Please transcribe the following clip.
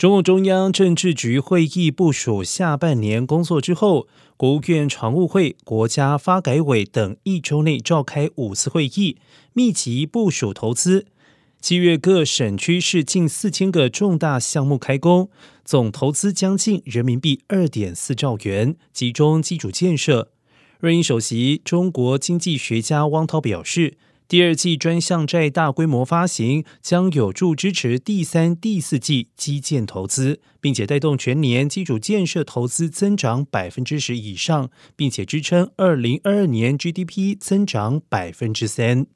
中共中央政治局会议部署下半年工作之后，国务院常务会、国家发改委等一周内召开五次会议，密集部署投资。七月各省区市近四千个重大项目开工，总投资将近人民币二点四兆元，集中基础建设。瑞银首席中国经济学家汪涛表示。第二季专项债大规模发行将有助支持第三、第四季基建投资，并且带动全年基础建设投资增长百分之十以上，并且支撑二零二二年 GDP 增长百分之三。